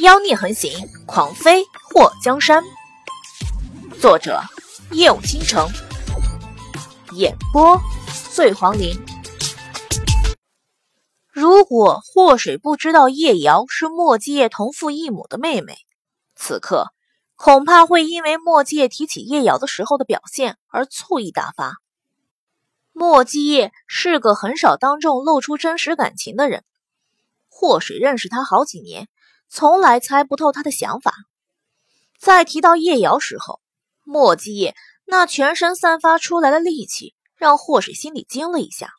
妖孽横行，狂飞祸江山。作者：夜舞倾城，演播：醉黄林。如果祸水不知道叶瑶是墨迹叶同父异母的妹妹，此刻恐怕会因为墨迹叶提起叶瑶的时候的表现而醋意大发。墨迹叶是个很少当众露出真实感情的人，祸水认识他好几年。从来猜不透他的想法。在提到叶瑶时候，莫迹叶那全身散发出来的戾气，让霍水心里惊了一下。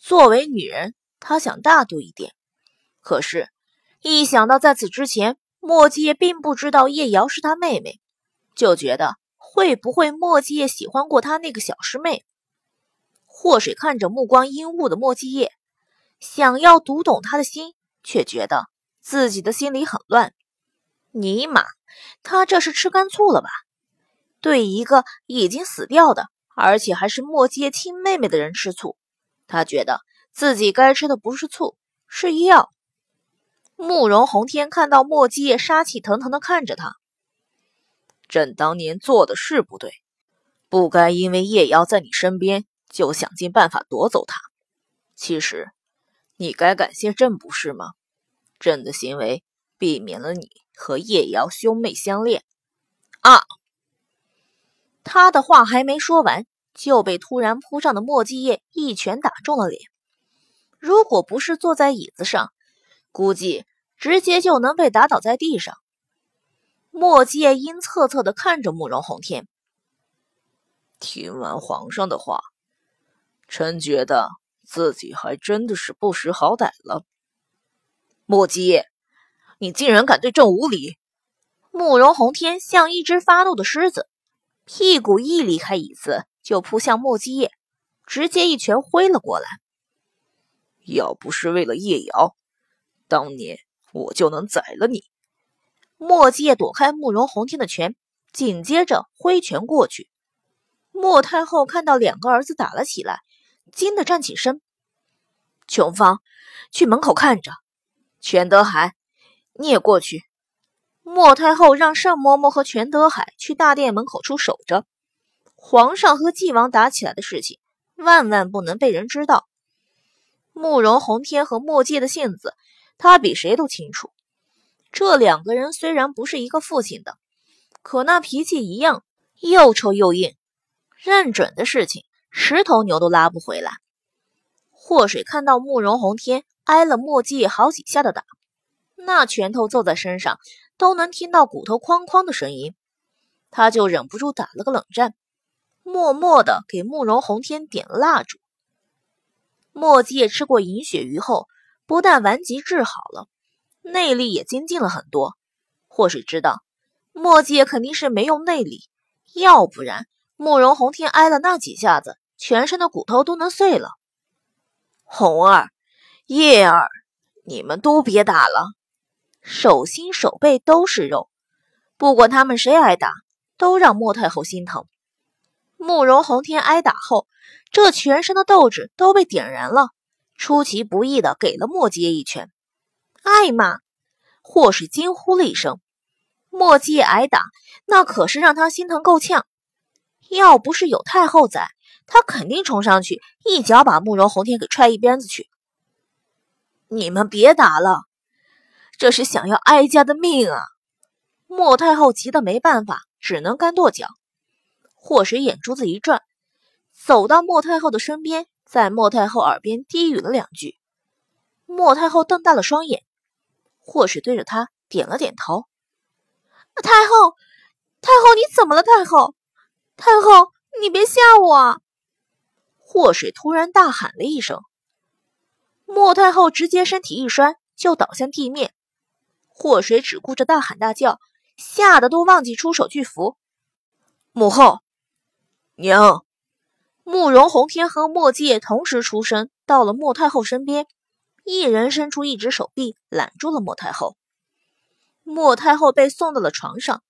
作为女人，她想大度一点，可是，一想到在此之前莫迹叶并不知道叶瑶是他妹妹，就觉得会不会莫迹叶喜欢过他那个小师妹？霍水看着目光阴雾的莫迹叶，想要读懂他的心，却觉得。自己的心里很乱，尼玛，他这是吃干醋了吧？对一个已经死掉的，而且还是墨界亲妹妹的人吃醋，他觉得自己该吃的不是醋，是药。慕容宏天看到墨界杀气腾腾的看着他，朕当年做的是不对，不该因为叶瑶在你身边就想尽办法夺走她。其实，你该感谢朕不是吗？朕的行为避免了你和叶瑶兄妹相恋。啊！他的话还没说完，就被突然扑上的墨迹叶一拳打中了脸。如果不是坐在椅子上，估计直接就能被打倒在地上。墨迹叶阴恻恻的看着慕容宏天，听完皇上的话，臣觉得自己还真的是不识好歹了。莫姬，你竟然敢对朕无礼！慕容宏天像一只发怒的狮子，屁股一离开椅子就扑向莫姬叶，直接一拳挥了过来。要不是为了叶瑶，当年我就能宰了你！莫迹叶躲开慕容宏天的拳，紧接着挥拳过去。莫太后看到两个儿子打了起来，惊得站起身。琼芳，去门口看着。全德海，你也过去。莫太后让单嬷嬷和全德海去大殿门口处守着。皇上和纪王打起来的事情，万万不能被人知道。慕容宏天和莫界的性子，他比谁都清楚。这两个人虽然不是一个父亲的，可那脾气一样，又臭又硬。认准的事情，十头牛都拉不回来。祸水看到慕容宏天。挨了墨迹好几下的打，那拳头揍在身上都能听到骨头哐哐的声音，他就忍不住打了个冷战，默默的给慕容宏天点了蜡烛。墨迹吃过银鳕鱼后，不但顽疾治好了，内力也精进了很多。或是知道墨迹肯定是没用内力，要不然慕容宏天挨了那几下子，全身的骨头都能碎了。红儿。叶儿，你们都别打了，手心手背都是肉，不管他们谁挨打，都让莫太后心疼。慕容宏天挨打后，这全身的斗志都被点燃了，出其不意的给了莫阶一拳。艾玛，霍氏惊呼了一声。莫阶挨打，那可是让他心疼够呛。要不是有太后在，他肯定冲上去一脚把慕容宏天给踹一边子去。你们别打了，这是想要哀家的命啊！莫太后急得没办法，只能干跺脚。祸水眼珠子一转，走到莫太后的身边，在莫太后耳边低语了两句。莫太后瞪大了双眼，祸水对着他点了点头。太后，太后，你怎么了？太后，太后，你别吓我！祸水突然大喊了一声。莫太后直接身体一摔，就倒向地面。祸水只顾着大喊大叫，吓得都忘记出手去扶。母后，娘，慕容宏天和墨界同时出声，到了莫太后身边，一人伸出一只手臂揽住了莫太后。莫太后被送到了床上，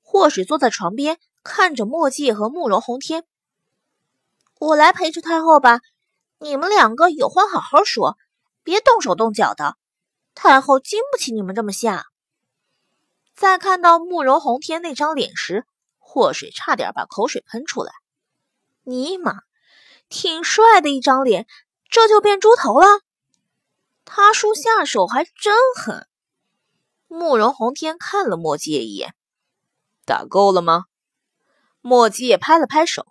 祸水坐在床边，看着墨界和慕容宏天：“我来陪着太后吧。”你们两个有话好好说，别动手动脚的。太后经不起你们这么吓。在看到慕容宏天那张脸时，祸水差点把口水喷出来。尼玛，挺帅的一张脸，这就变猪头了？他叔下手还真狠。慕容宏天看了莫季夜一眼，打够了吗？莫季夜拍了拍手，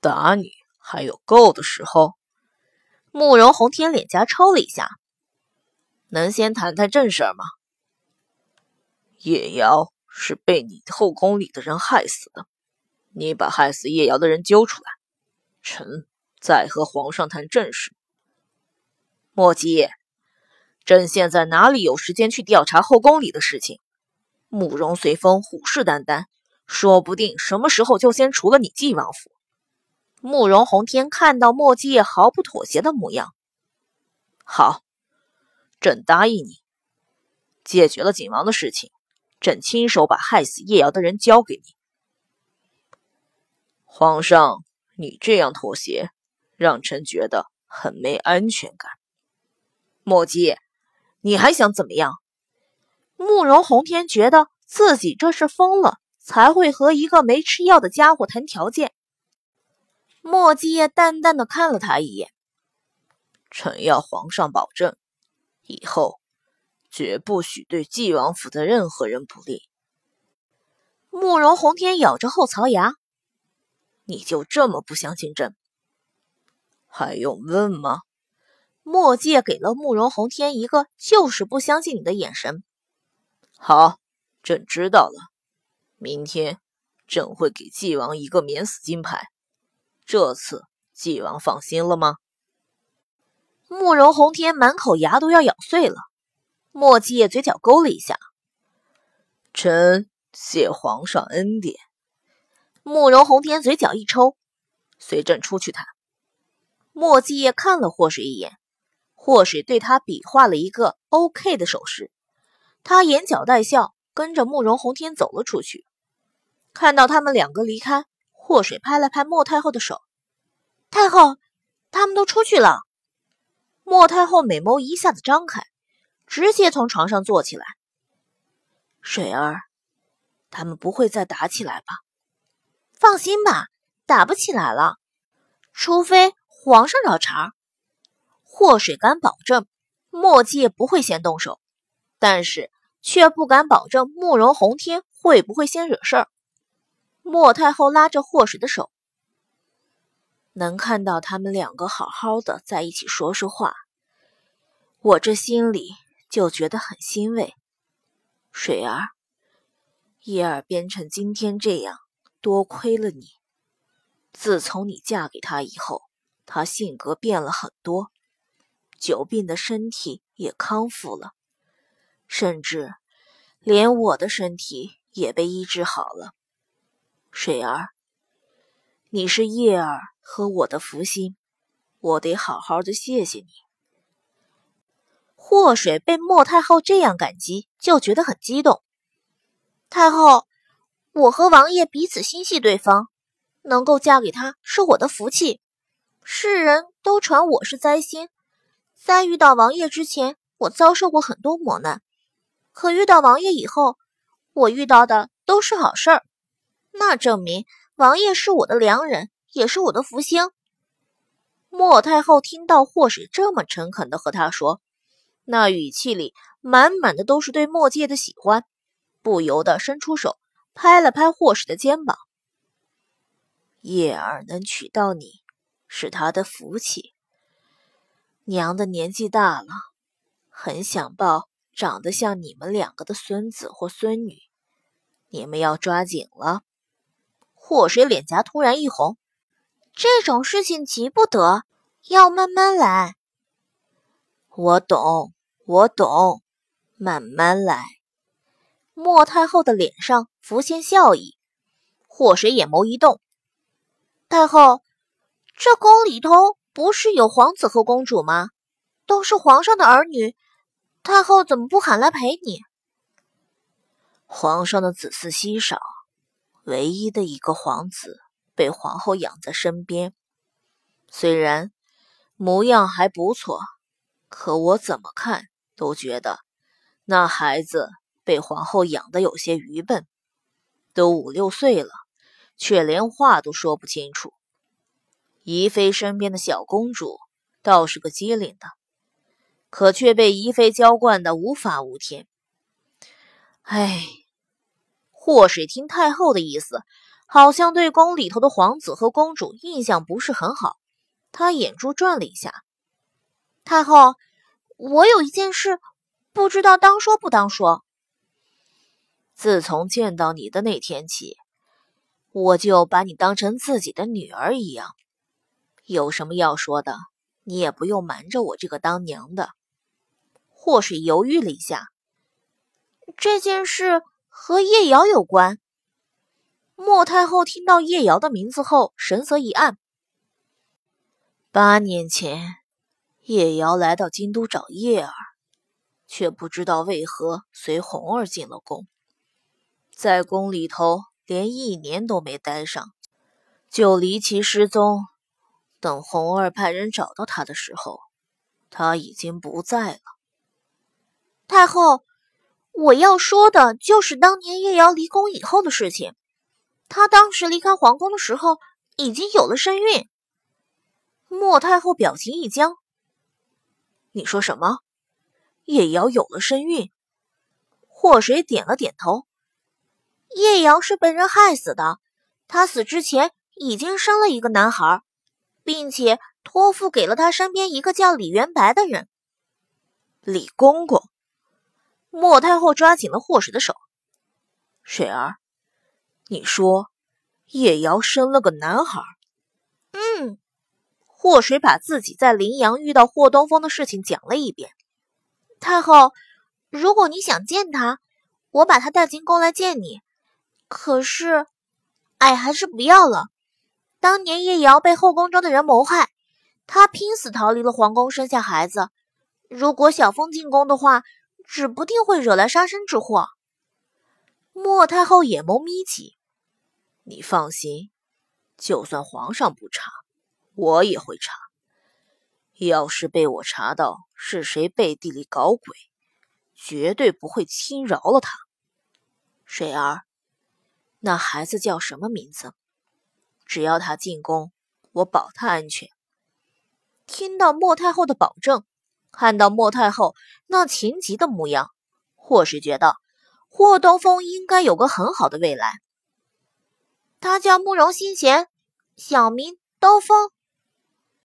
打你还有够的时候。慕容宏天脸颊抽了一下，能先谈谈正事吗？叶瑶是被你后宫里的人害死的，你把害死叶瑶的人揪出来，臣再和皇上谈正事。莫急。朕现在哪里有时间去调查后宫里的事情？慕容随风虎视眈眈，说不定什么时候就先除了你晋王府。慕容宏天看到莫继业毫不妥协的模样，好，朕答应你，解决了景王的事情，朕亲手把害死叶瑶的人交给你。皇上，你这样妥协，让臣觉得很没安全感。莫继业。你还想怎么样？慕容宏天觉得自己这是疯了，才会和一个没吃药的家伙谈条件。莫继业淡淡的看了他一眼：“臣要皇上保证，以后绝不许对纪王府的任何人不利。”慕容宏天咬着后槽牙：“你就这么不相信朕？还用问吗？”墨界给了慕容宏天一个就是不相信你的眼神。好，朕知道了。明天朕会给纪王一个免死金牌。这次纪王放心了吗？慕容宏天满口牙都要咬碎了。墨界嘴角勾了一下。臣谢皇上恩典。慕容宏天嘴角一抽，随朕出去谈。墨界看了霍水一眼。祸水对他比划了一个 OK 的手势，他眼角带笑，跟着慕容宏天走了出去。看到他们两个离开，祸水拍了拍莫太后的手：“太后，他们都出去了。”莫太后美眸一下子张开，直接从床上坐起来：“水儿，他们不会再打起来吧？放心吧，打不起来了，除非皇上找茬。”祸水敢保证墨界不会先动手，但是却不敢保证慕容宏天会不会先惹事儿。莫太后拉着祸水的手，能看到他们两个好好的在一起说说话，我这心里就觉得很欣慰。水儿，叶儿变成今天这样，多亏了你。自从你嫁给他以后，他性格变了很多。久病的身体也康复了，甚至连我的身体也被医治好了。水儿，你是叶儿和我的福星，我得好好的谢谢你。祸水被莫太后这样感激，就觉得很激动。太后，我和王爷彼此心系对方，能够嫁给他是我的福气，世人都传我是灾星。在遇到王爷之前，我遭受过很多磨难，可遇到王爷以后，我遇到的都是好事儿，那证明王爷是我的良人，也是我的福星。莫太后听到霍水这么诚恳的和她说，那语气里满满的都是对莫界的喜欢，不由得伸出手拍了拍霍水的肩膀：“叶儿能娶到你，是他的福气。”娘的年纪大了，很想抱长得像你们两个的孙子或孙女，你们要抓紧了。祸水脸颊突然一红，这种事情急不得，要慢慢来。我懂，我懂，慢慢来。莫太后的脸上浮现笑意，祸水眼眸一动，太后，这宫里头。不是有皇子和公主吗？都是皇上的儿女，太后怎么不喊来陪你？皇上的子嗣稀少，唯一的一个皇子被皇后养在身边，虽然模样还不错，可我怎么看都觉得那孩子被皇后养得有些愚笨，都五六岁了，却连话都说不清楚。宜妃身边的小公主倒是个机灵的，可却被宜妃娇惯的无法无天。唉，祸水听太后的意思，好像对宫里头的皇子和公主印象不是很好。他眼珠转了一下，太后，我有一件事，不知道当说不当说。自从见到你的那天起，我就把你当成自己的女儿一样。有什么要说的，你也不用瞒着我这个当娘的。祸水犹豫了一下，这件事和叶瑶有关。莫太后听到叶瑶的名字后，神色一暗。八年前，叶瑶来到京都找叶儿，却不知道为何随红儿进了宫，在宫里头连一年都没待上，就离奇失踪。等红儿派人找到他的时候，他已经不在了。太后，我要说的就是当年叶瑶离宫以后的事情。她当时离开皇宫的时候，已经有了身孕。莫太后表情一僵：“你说什么？叶瑶有了身孕？”祸水点了点头：“叶瑶是被人害死的，她死之前已经生了一个男孩。”并且托付给了她身边一个叫李元白的人。李公公，莫太后抓紧了祸水的手。水儿，你说叶瑶生了个男孩？嗯。祸水把自己在临阳遇到霍东风的事情讲了一遍。太后，如果你想见他，我把他带进宫来见你。可是，哎，还是不要了。当年叶瑶被后宫中的人谋害，她拼死逃离了皇宫，生下孩子。如果小风进宫的话，指不定会惹来杀身之祸。莫太后眼眸眯起，你放心，就算皇上不查，我也会查。要是被我查到是谁背地里搞鬼，绝对不会轻饶了他。水儿，那孩子叫什么名字？只要他进宫，我保他安全。听到莫太后的保证，看到莫太后那情急的模样，或是觉得霍东风应该有个很好的未来。他叫慕容新贤，小名刀锋。